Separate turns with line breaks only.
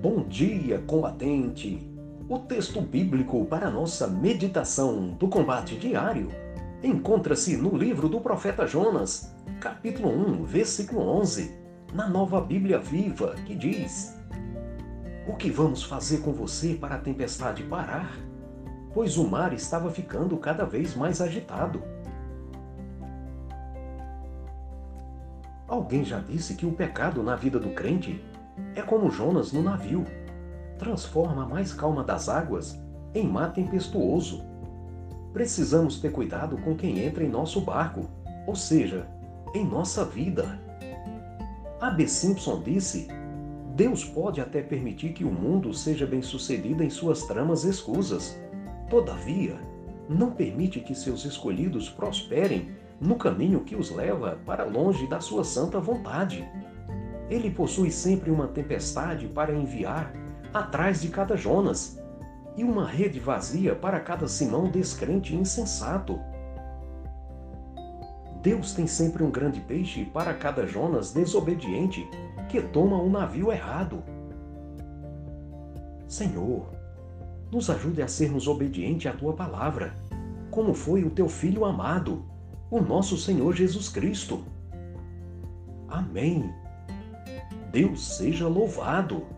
Bom dia, combatente! O texto bíblico para nossa meditação do combate diário encontra-se no livro do profeta Jonas, capítulo 1, versículo 11, na nova Bíblia Viva, que diz: O que vamos fazer com você para a tempestade parar? Pois o mar estava ficando cada vez mais agitado. Alguém já disse que o pecado na vida do crente é como Jonas no navio transforma a mais calma das águas em mar tempestuoso. Precisamos ter cuidado com quem entra em nosso barco, ou seja, em nossa vida. A B. Simpson disse: Deus pode até permitir que o mundo seja bem-sucedido em suas tramas escusas. Todavia, não permite que seus escolhidos prosperem no caminho que os leva para longe da sua santa vontade. Ele possui sempre uma tempestade para enviar atrás de cada Jonas e uma rede vazia para cada Simão descrente e insensato. Deus tem sempre um grande peixe para cada Jonas desobediente que toma um navio errado. Senhor, nos ajude a sermos obedientes à tua palavra, como foi o teu filho amado, o nosso Senhor Jesus Cristo. Amém. Deus seja louvado.